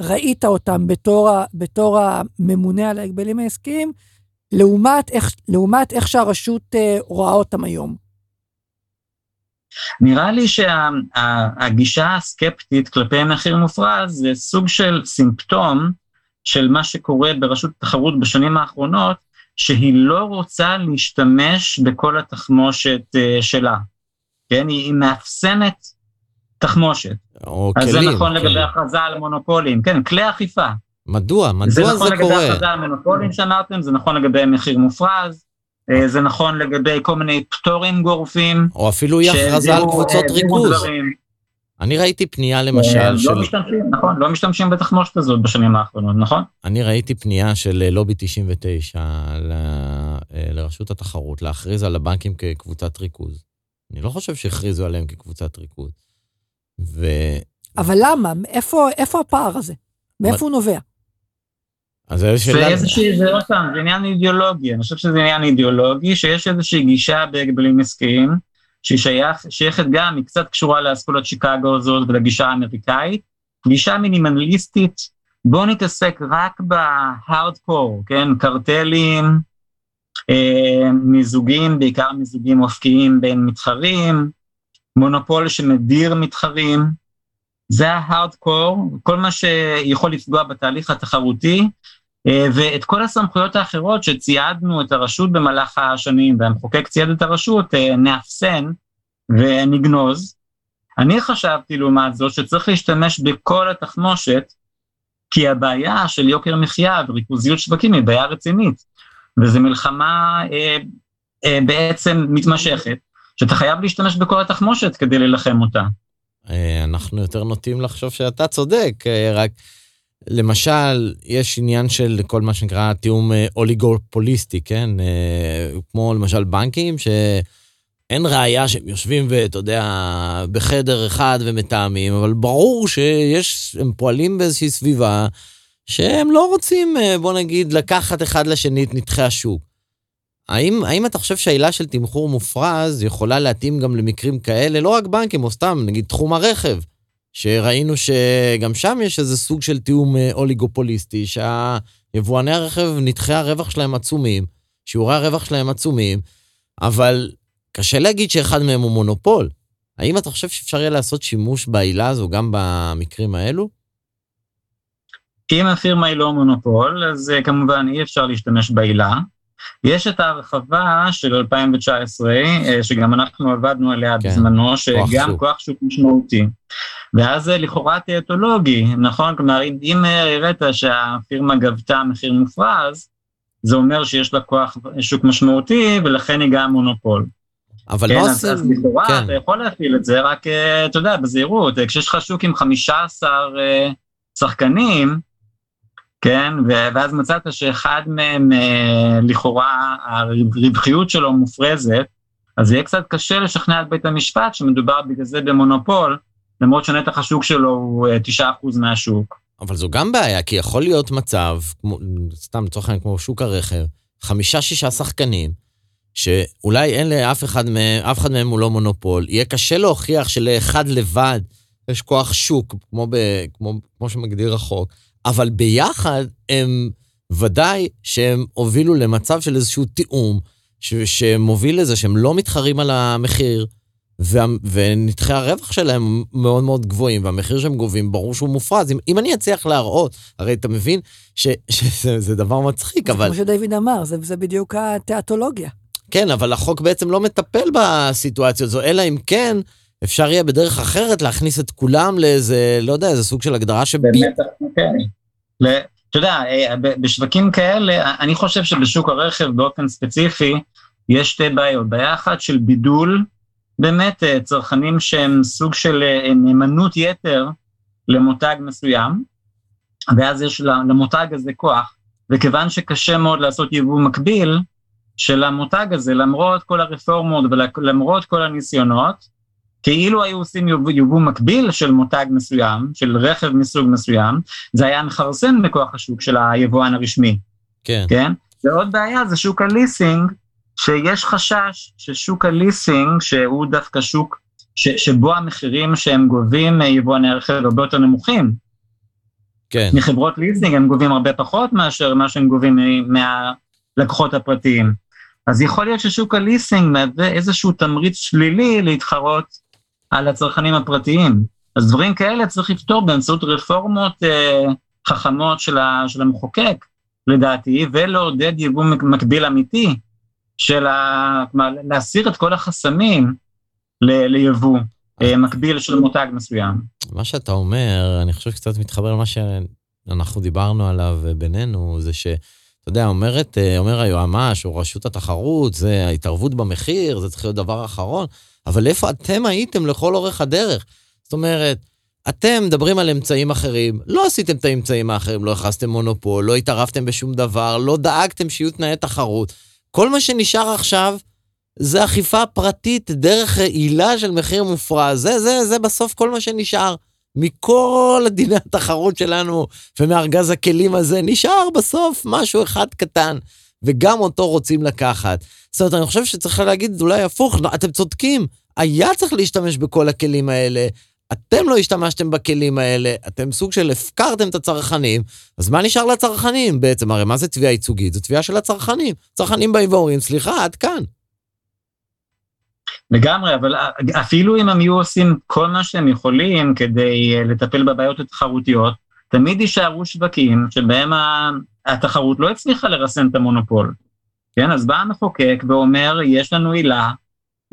ראית אותם בתור, בתור הממונה על ההגבלים העסקיים, לעומת איך, לעומת איך שהרשות אה, רואה אותם היום. נראה לי שהגישה שה, הסקפטית כלפי מחיר מופרז זה סוג של סימפטום של מה שקורה ברשות התחרות בשנים האחרונות, שהיא לא רוצה להשתמש בכל התחמושת uh, שלה. כן? היא, מאפסנת תחמושת. או אז כלים. זה נכון כלים. לגבי הכרזה על מונופולים, כן, כלי אכיפה. מדוע? מדוע זה זה, נכון לגבי קורה? הכרזה על מונופולים שאמרתם, זה נכון לגבי מחיר מופרז, אה, זה נכון לגבי כל מיני פטורים גורפים. או אפילו אי הכרזה על קבוצות העבירו ריכוז. דברים. אני ראיתי פנייה אה, למשל של... לא משתמשים, נכון, לא משתמשים בתחמושת הזאת בשנים האחרונות, נכון? אני ראיתי פנייה של אה, לובי 99 ל- אה, לרשות התחרות להכריז על הבנקים כקבוצת ריכוז. אני לא חושב שהכריזו עליהם כקבוצת ריכוז. ו... אבל למה? איפה, איפה הפער הזה? מאיפה הוא נובע? אז זה שאלה... איזושהי, זה עוד פעם, זה עניין אידיאולוגי, אני חושב שזה עניין אידיאולוגי, שיש איזושהי גישה בהגבלים עסקיים, שהיא שייך, שייכת גם, היא קצת קשורה לאסכולת שיקגו הזאת ולגישה האמריקאית, גישה מינימליסטית, בואו נתעסק רק בהארדקור, כן, קרטלים, אה, מיזוגים, בעיקר מיזוגים אופקיים בין מתחרים, מונופול שמדיר מתחרים, זה ההארדקור, כל מה שיכול לפגוע בתהליך התחרותי, ואת כל הסמכויות האחרות שציידנו את הרשות במהלך השנים, והמחוקק צייד את הרשות, אה, נאפסן ונגנוז. אני חשבתי לעומת זאת שצריך להשתמש בכל התחמושת, כי הבעיה של יוקר מחיה וריכוזיות שווקים היא בעיה רצינית, וזו מלחמה אה, אה, בעצם מתמשכת, שאתה חייב להשתמש בכל התחמושת כדי להילחם אותה. אה, אנחנו יותר נוטים לחשוב שאתה צודק, אה, רק למשל, יש עניין של כל מה שנקרא תיאום אה, אוליגופוליסטי, כן? אה, כמו למשל בנקים, שאין ראייה שהם יושבים ואתה יודע, בחדר אחד ומתאמים, אבל ברור שיש, הם פועלים באיזושהי סביבה שהם לא רוצים, אה, בוא נגיד, לקחת אחד לשני את נתחי השוק. האם, האם אתה חושב שהעילה של תמחור מופרז יכולה להתאים גם למקרים כאלה, לא רק בנקים, או סתם, נגיד תחום הרכב, שראינו שגם שם יש איזה סוג של תיאום אה, אוליגופוליסטי, שהיבואני הרכב, נתחי הרווח שלהם עצומים, שיעורי הרווח שלהם עצומים, אבל קשה להגיד שאחד מהם הוא מונופול. האם אתה חושב שאפשר יהיה לעשות שימוש בעילה הזו גם במקרים האלו? אם הפירמה היא לא מונופול, אז אה, כמובן אי אפשר להשתמש בעילה. יש את ההרחבה של 2019, אה, שגם אנחנו עבדנו עליה כן, בזמנו, שגם שוק. כוח שוק משמעותי. ואז זה לכאורה תיאטולוגי, נכון? כלומר, אם, אה, הראית שהפירמה גבתה מחיר מופרז, זה אומר שיש לה כוח שוק משמעותי, ולכן היא גם מונופול. אבל כן, לא אז, אז עושים... לכאורה כן. אתה יכול להפעיל את זה, רק אה, אתה יודע, בזהירות, אה, כשיש לך שוק עם 15 אה, שחקנים, כן, ואז מצאת שאחד מהם לכאורה הרווחיות שלו מופרזת, אז יהיה קצת קשה לשכנע את בית המשפט שמדובר בגלל זה במונופול, למרות שנתח השוק שלו הוא אה, 9% מהשוק. אבל זו גם בעיה, כי יכול להיות מצב, כמו, סתם לצורך העניין כמו שוק הרכב, חמישה-שישה שחקנים, שאולי אין לאף אחד מהם, אף אחד מהם הוא לא מונופול, יהיה קשה להוכיח שלאחד לבד יש כוח שוק, כמו, ב, כמו, כמו שמגדיר החוק, אבל ביחד הם ודאי שהם הובילו למצב של איזשהו תיאום, ש, שמוביל לזה שהם לא מתחרים על המחיר, וה, ונתחי הרווח שלהם מאוד מאוד גבוהים, והמחיר שהם גובים, ברור שהוא מופרז. אם, אם אני אצליח להראות, הרי אתה מבין ש, שזה זה דבר מצחיק, זה אבל... כמו שדיוויד אמר, זה, זה בדיוק התיאטולוגיה. כן, אבל החוק בעצם לא מטפל בסיטואציה הזו, אלא אם כן אפשר יהיה בדרך אחרת להכניס את כולם לאיזה, לא יודע, איזה סוג של הגדרה שב... באמת, כן. אתה יודע, אה, בשווקים כאלה, אני חושב שבשוק הרכב באופן ספציפי, יש שתי בעיות. בעיה אחת של בידול, באמת אה, צרכנים שהם סוג של אה, נאמנות יתר למותג מסוים, ואז יש למותג הזה כוח, וכיוון שקשה מאוד לעשות יבוא מקביל של המותג הזה, למרות כל הרפורמות ולמרות כל הניסיונות, כאילו היו עושים יבוא, יבוא מקביל של מותג מסוים, של רכב מסוג מסוים, זה היה מכרסם בכוח השוק של היבואן הרשמי, כן. כן? ועוד בעיה זה שוק הליסינג, שיש חשש ששוק הליסינג, שהוא דווקא שוק ש, שבו המחירים שהם גובים מיבואני הרכב הרבה יותר נמוכים. כן. מחברות ליסינג הם גובים הרבה פחות מאשר מה שהם גובים מהלקוחות הפרטיים. אז יכול להיות ששוק הליסינג מהווה איזשהו תמריץ שלילי להתחרות על הצרכנים הפרטיים. אז דברים כאלה צריך לפתור באמצעות רפורמות אה, חכמות של, ה, של המחוקק, לדעתי, ולעודד יבוא מק- מקביל אמיתי, של ה... כלומר, להסיר את כל החסמים ל- ליבוא אה, מקביל של מותג מסוים. מה שאתה אומר, אני חושב שקצת מתחבר למה שאנחנו דיברנו עליו בינינו, זה ש... אתה יודע, אומרת, אה, אומר היועמ"ש או רשות התחרות, זה ההתערבות במחיר, זה צריך להיות דבר אחרון, אבל איפה אתם הייתם לכל אורך הדרך? זאת אומרת, אתם מדברים על אמצעים אחרים, לא עשיתם את האמצעים האחרים, לא הכרזתם מונופול, לא התערבתם בשום דבר, לא דאגתם שיהיו תנאי תחרות. כל מה שנשאר עכשיו זה אכיפה פרטית דרך עילה של מחיר מופרע. זה, זה, זה בסוף כל מה שנשאר. מכל דיני התחרות שלנו ומארגז הכלים הזה, נשאר בסוף משהו אחד קטן, וגם אותו רוצים לקחת. זאת אומרת, אני חושב שצריך להגיד אולי הפוך, אתם צודקים, היה צריך להשתמש בכל הכלים האלה. אתם לא השתמשתם בכלים האלה, אתם סוג של הפקרתם את הצרכנים, אז מה נשאר לצרכנים בעצם? הרי מה זה תביעה ייצוגית? זו תביעה של הצרכנים. צרכנים באים ואומרים, סליחה, עד כאן. לגמרי, אבל אפילו אם הם יהיו עושים כל מה שהם יכולים כדי אה, לטפל בבעיות התחרותיות, תמיד יישארו שווקים שבהם התחרות לא הצליחה לרסן את המונופול. כן, אז בא המחוקק ואומר, יש לנו עילה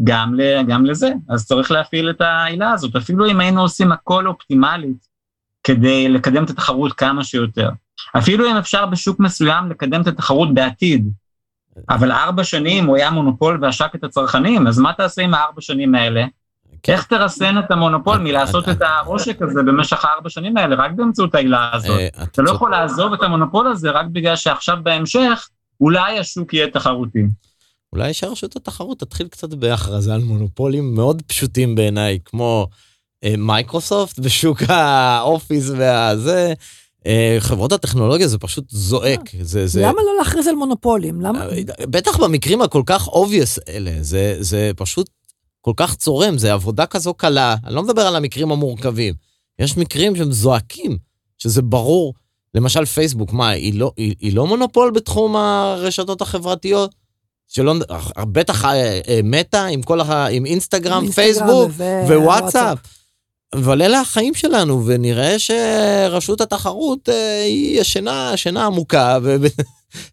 גם, ל, גם לזה, אז צריך להפעיל את העילה הזאת, אפילו אם היינו עושים הכל אופטימלית כדי לקדם את התחרות כמה שיותר. אפילו אם אפשר בשוק מסוים לקדם את התחרות בעתיד, אבל ארבע שנים הוא היה מונופול ועשק את הצרכנים, אז מה תעשה עם הארבע שנים האלה? כן. איך תרסן את המונופול מלעשות את העושק הזה במשך הארבע שנים האלה, רק באמצעות העילה הזאת? אה, אתה לא יכול לעזוב את המונופול הזה רק בגלל שעכשיו בהמשך אולי השוק יהיה תחרותי. אולי שרשות התחרות תתחיל קצת בהכרזה על מונופולים מאוד פשוטים בעיניי, כמו אה, מייקרוסופט בשוק ה Office והזה, אה, חברות הטכנולוגיה זה פשוט זועק. אה, זה, זה... למה לא להכריז על מונופולים? למה? אה, בטח במקרים הכל כך obvious אלה, זה, זה פשוט כל כך צורם, זה עבודה כזו קלה. אני לא מדבר על המקרים המורכבים. יש מקרים שהם זועקים, שזה ברור. למשל פייסבוק, מה, היא לא, היא, היא לא מונופול בתחום הרשתות החברתיות? שלא, בטח מטא עם כל ה... עם אינסטגרם, אינסטגרם פייסבוק ו... ווואטסאפ. אבל אלה החיים שלנו, ונראה שרשות התחרות אה, היא ישנה, שינה עמוקה,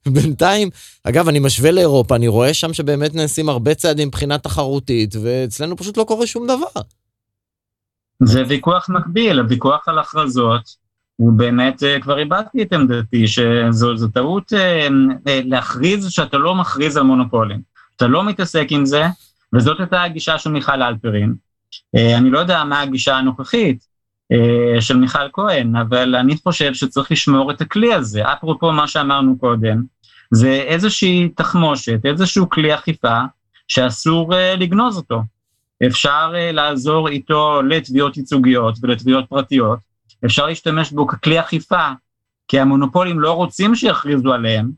ובינתיים, אגב, אני משווה לאירופה, אני רואה שם שבאמת נעשים הרבה צעדים מבחינה תחרותית, ואצלנו פשוט לא קורה שום דבר. זה ויכוח מקביל, הוויכוח על הכרזות, הוא באמת, אה, כבר איבדתי את עמדתי, שזו טעות אה, להכריז שאתה לא מכריז על מונופולים. אתה לא מתעסק עם זה, וזאת הייתה הגישה של מיכל אלפרין. אה, אני לא יודע מה הגישה הנוכחית אה, של מיכל כהן, אבל אני חושב שצריך לשמור את הכלי הזה. אפרופו מה שאמרנו קודם, זה איזושהי תחמושת, איזשהו כלי אכיפה שאסור אה, לגנוז אותו. אפשר לעזור איתו לתביעות ייצוגיות ולתביעות פרטיות, אפשר להשתמש בו ככלי אכיפה, כי המונופולים לא רוצים שיכריזו עליהם,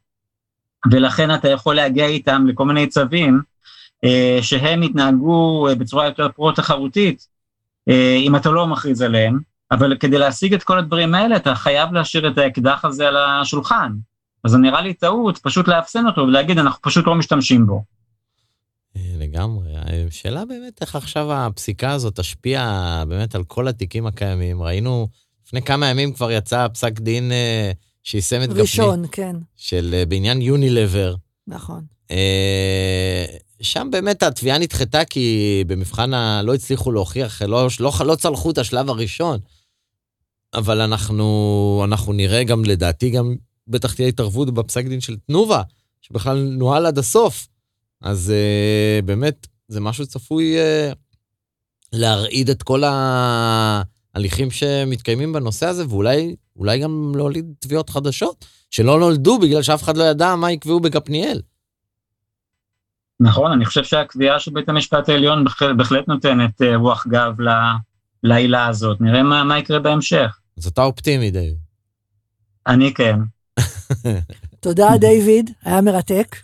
ולכן אתה יכול להגיע איתם לכל מיני צווים אה, שהם יתנהגו אה, בצורה יותר פרו-תחרותית, אה, אם אתה לא מכריז עליהם, אבל כדי להשיג את כל הדברים האלה, אתה חייב להשאיר את האקדח הזה על השולחן. אז זה נראה לי טעות פשוט לאפסן אותו ולהגיד, אנחנו פשוט לא משתמשים בו. לגמרי. השאלה באמת איך עכשיו הפסיקה הזאת תשפיע באמת על כל התיקים הקיימים. ראינו, לפני כמה ימים כבר יצא פסק דין שיישם את גפני. ראשון, כן. של בעניין יונילבר. נכון. שם באמת התביעה נדחתה כי במבחן ה... לא הצליחו להוכיח, לא, לא, לא צלחו את השלב הראשון. אבל אנחנו, אנחנו נראה גם, לדעתי, גם בטח תהיה התערבות בפסק דין של תנובה, שבכלל נוהל עד הסוף. אז uh, באמת, זה משהו צפוי uh, להרעיד את כל ההליכים שמתקיימים בנושא הזה, ואולי גם להוליד תביעות חדשות, שלא נולדו בגלל שאף אחד לא ידע מה יקבעו בגפניאל. נכון, אני חושב שהקביעה של בית המשפט העליון בהחלט נותנת אה, רוח גב לעילה הזאת. נראה מה, מה יקרה בהמשך. אז אתה אופטימי, דיוויד. אני כן. תודה, דיוויד, היה מרתק.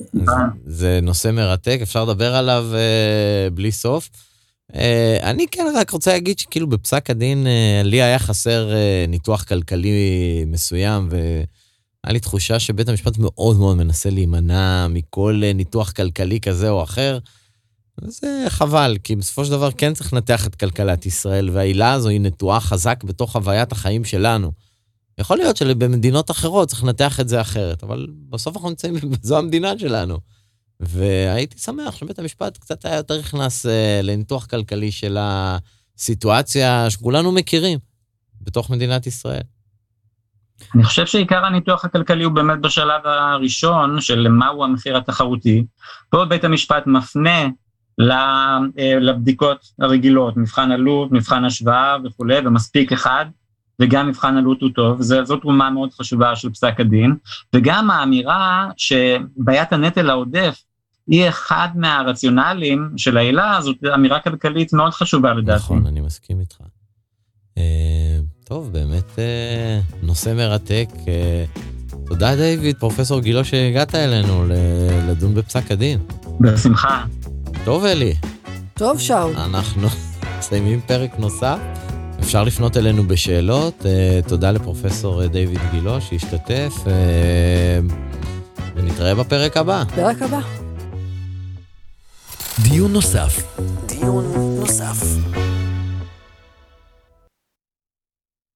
זה נושא מרתק, אפשר לדבר עליו uh, בלי סוף. Uh, אני כן רק רוצה להגיד שכאילו בפסק הדין, uh, לי היה חסר uh, ניתוח כלכלי מסוים, ו... היה לי תחושה שבית המשפט מאוד מאוד מנסה להימנע מכל אה, ניתוח כלכלי כזה או אחר. וזה חבל, כי בסופו של דבר כן צריך לנתח את כלכלת ישראל, והעילה הזו היא נטועה חזק בתוך חוויית החיים שלנו. יכול להיות שבמדינות אחרות צריך לנתח את זה אחרת, אבל בסוף אנחנו נמצאים, זו המדינה שלנו. והייתי שמח שבית המשפט קצת היה יותר נכנס אה, לניתוח כלכלי של הסיטואציה שכולנו מכירים בתוך מדינת ישראל. אני חושב שעיקר הניתוח הכלכלי הוא באמת בשלב הראשון של מהו המחיר התחרותי. פה בית המשפט מפנה אה, לבדיקות הרגילות, מבחן עלות, מבחן השוואה וכולי, ומספיק אחד, וגם מבחן עלות הוא טוב, זו תרומה מאוד חשובה של פסק הדין, וגם האמירה שבעיית הנטל העודף היא אחד מהרציונלים של העילה, זאת אמירה כלכלית מאוד חשובה לדעתי. נכון, אני מסכים איתך. אה, טוב, באמת אה, נושא מרתק. תודה דיוויד, פרופסור גילו שהגעת אלינו לדון בפסק הדין. בשמחה. טוב, אלי. טוב, שאול. אנחנו מסיימים פרק נוסף. אפשר לפנות אלינו בשאלות. אה, תודה לפרופסור דיוויד גילו שהשתתף, אה, ונתראה בפרק הבא. פרק הבא. דיון נוסף. דיון נוסף.